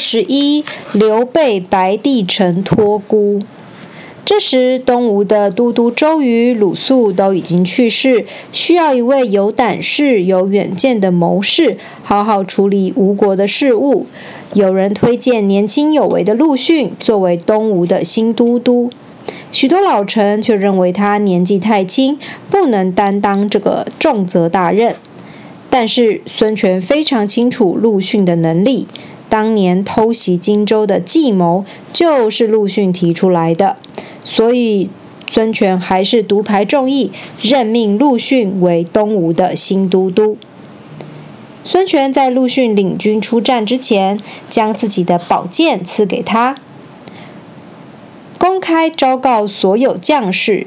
十一，刘备白帝城托孤。这时，东吴的都督周瑜、鲁肃都已经去世，需要一位有胆识、有远见的谋士，好好处理吴国的事务。有人推荐年轻有为的陆逊作为东吴的新都督，许多老臣却认为他年纪太轻，不能担当这个重责大任。但是孙权非常清楚陆逊的能力，当年偷袭荆州的计谋就是陆逊提出来的，所以孙权还是独排众议，任命陆逊为东吴的新都督。孙权在陆逊领军出战之前，将自己的宝剑赐给他，公开昭告所有将士：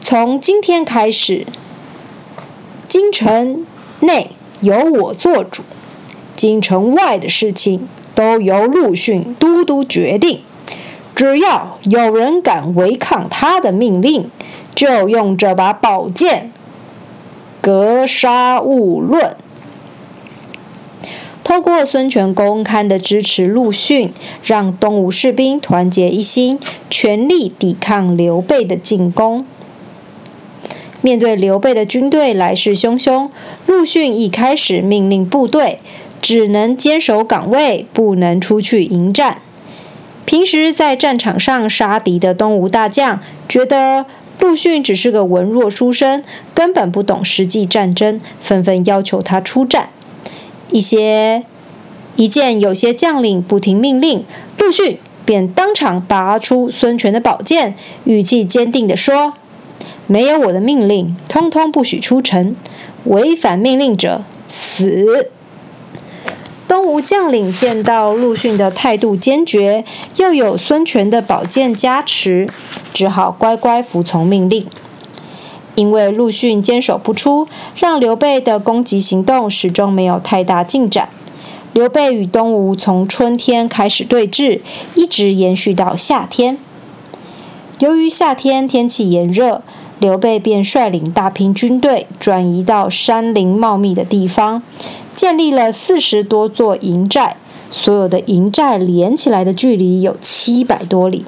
从今天开始，京城内由我做主，京城外的事情都由陆逊都督决定。只要有人敢违抗他的命令，就用这把宝剑格杀勿论。透过孙权公开的支持陆逊，让东吴士兵团结一心，全力抵抗刘备的进攻。面对刘备的军队来势汹汹，陆逊一开始命令部队只能坚守岗位，不能出去迎战。平时在战场上杀敌的东吴大将，觉得陆逊只是个文弱书生，根本不懂实际战争，纷纷要求他出战。一些一见有些将领不听命令，陆逊便当场拔出孙权的宝剑，语气坚定地说：“没有我的命令，通通不许出城，违反命令者死。”东吴将领见到陆逊的态度坚决，又有孙权的宝剑加持，只好乖乖服从命令。因为陆逊坚守不出，让刘备的攻击行动始终没有太大进展。刘备与东吴从春天开始对峙，一直延续到夏天。由于夏天天气炎热，刘备便率领大批军队转移到山林茂密的地方，建立了四十多座营寨。所有的营寨连起来的距离有七百多里。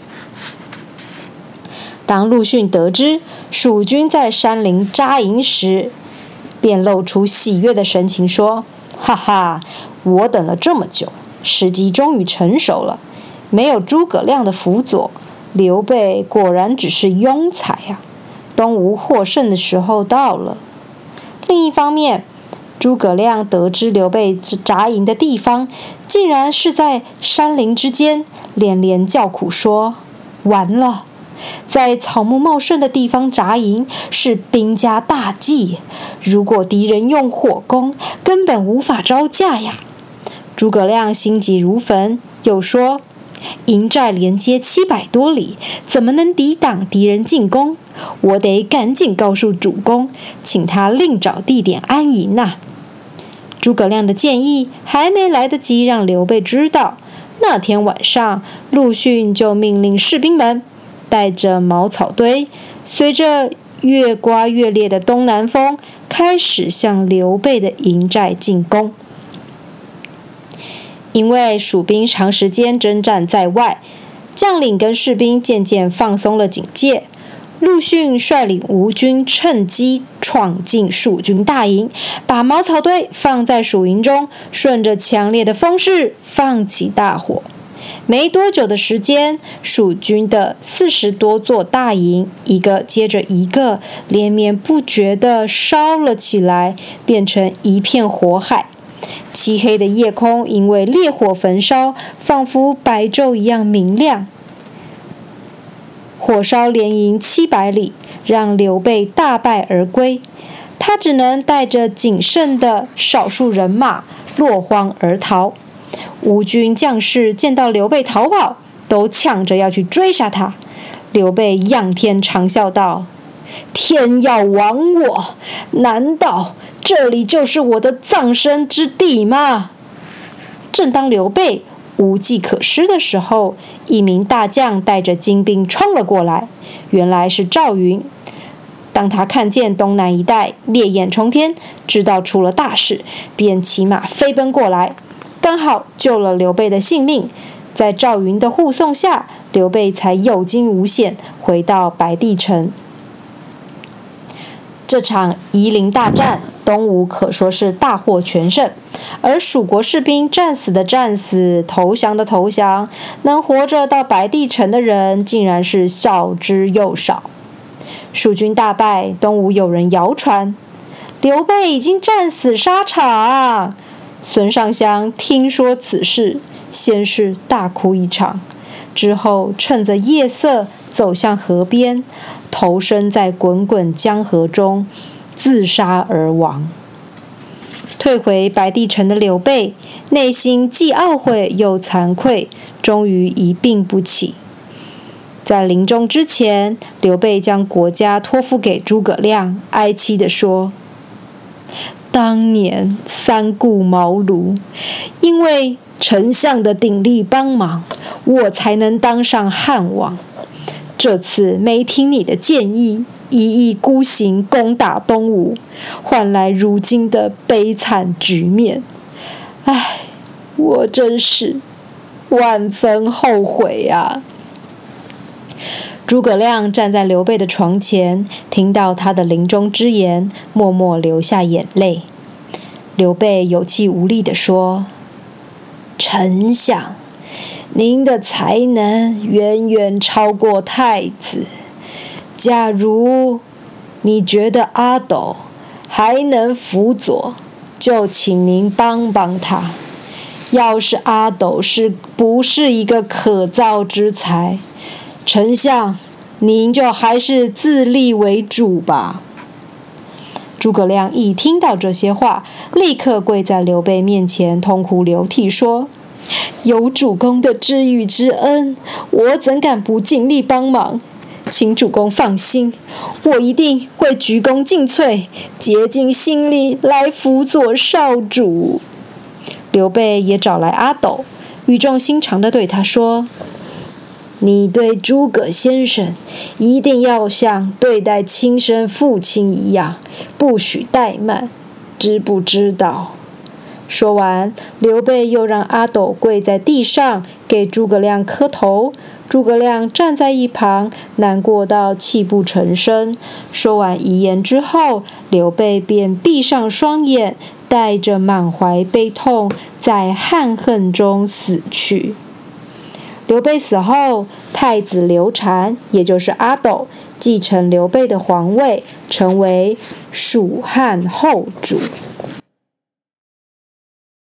当陆逊得知蜀军在山林扎营时，便露出喜悦的神情，说：“哈哈，我等了这么久，时机终于成熟了。没有诸葛亮的辅佐，刘备果然只是庸才呀！东吴获胜的时候到了。”另一方面，诸葛亮得知刘备扎营的地方竟然是在山林之间，连连叫苦说：“完了！”在草木茂盛的地方扎营是兵家大忌，如果敌人用火攻，根本无法招架呀。诸葛亮心急如焚，又说：“营寨连接七百多里，怎么能抵挡敌人进攻？我得赶紧告诉主公，请他另找地点安营呐。”诸葛亮的建议还没来得及让刘备知道，那天晚上陆逊就命令士兵们。带着茅草堆，随着越刮越烈的东南风，开始向刘备的营寨进攻。因为蜀兵长时间征战在外，将领跟士兵渐渐放松了警戒。陆逊率领吴军趁机闯进蜀军大营，把茅草堆放在蜀营中，顺着强烈的风势放起大火。没多久的时间，蜀军的四十多座大营，一个接着一个，连绵不绝地烧了起来，变成一片火海。漆黑的夜空因为烈火焚烧，仿佛白昼一样明亮。火烧连营七百里，让刘备大败而归。他只能带着仅剩的少数人马落荒而逃。吴军将士见到刘备逃跑，都抢着要去追杀他。刘备仰天长啸道：“天要亡我！难道这里就是我的葬身之地吗？”正当刘备无计可施的时候，一名大将带着精兵冲了过来，原来是赵云。当他看见东南一带烈焰冲天，知道出了大事，便骑马飞奔过来。刚好救了刘备的性命。在赵云的护送下，刘备才有惊无险回到白帝城。这场夷陵大战，东吴可说是大获全胜，而蜀国士兵战死的战死，投降的投降，能活着到白帝城的人，竟然是少之又少。蜀军大败，东吴有人谣传刘备已经战死沙场。孙尚香听说此事。先是大哭一场，之后趁着夜色走向河边，投身在滚滚江河中，自杀而亡。退回白帝城的刘备，内心既懊悔又惭愧，终于一病不起。在临终之前，刘备将国家托付给诸葛亮，哀戚地说：“当年三顾茅庐，因为……”丞相的鼎力帮忙，我才能当上汉王。这次没听你的建议，一意孤行攻打东吴，换来如今的悲惨局面。唉，我真是万分后悔呀！诸葛亮站在刘备的床前，听到他的临终之言，默默流下眼泪。刘备有气无力地说。丞相，您的才能远远超过太子。假如你觉得阿斗还能辅佐，就请您帮帮他。要是阿斗是不是一个可造之才，丞相您就还是自立为主吧。诸葛亮一听到这些话，立刻跪在刘备面前，痛哭流涕说：“有主公的知遇之恩，我怎敢不尽力帮忙？请主公放心，我一定会鞠躬尽瘁，竭尽心力来辅佐少主。”刘备也找来阿斗，语重心长地对他说。你对诸葛先生一定要像对待亲生父亲一样，不许怠慢，知不知道？说完，刘备又让阿斗跪在地上给诸葛亮磕头。诸葛亮站在一旁，难过到泣不成声。说完遗言之后，刘备便闭上双眼，带着满怀悲痛，在憾恨中死去。刘备死后，太子刘禅，也就是阿斗，继承刘备的皇位，成为蜀汉后主。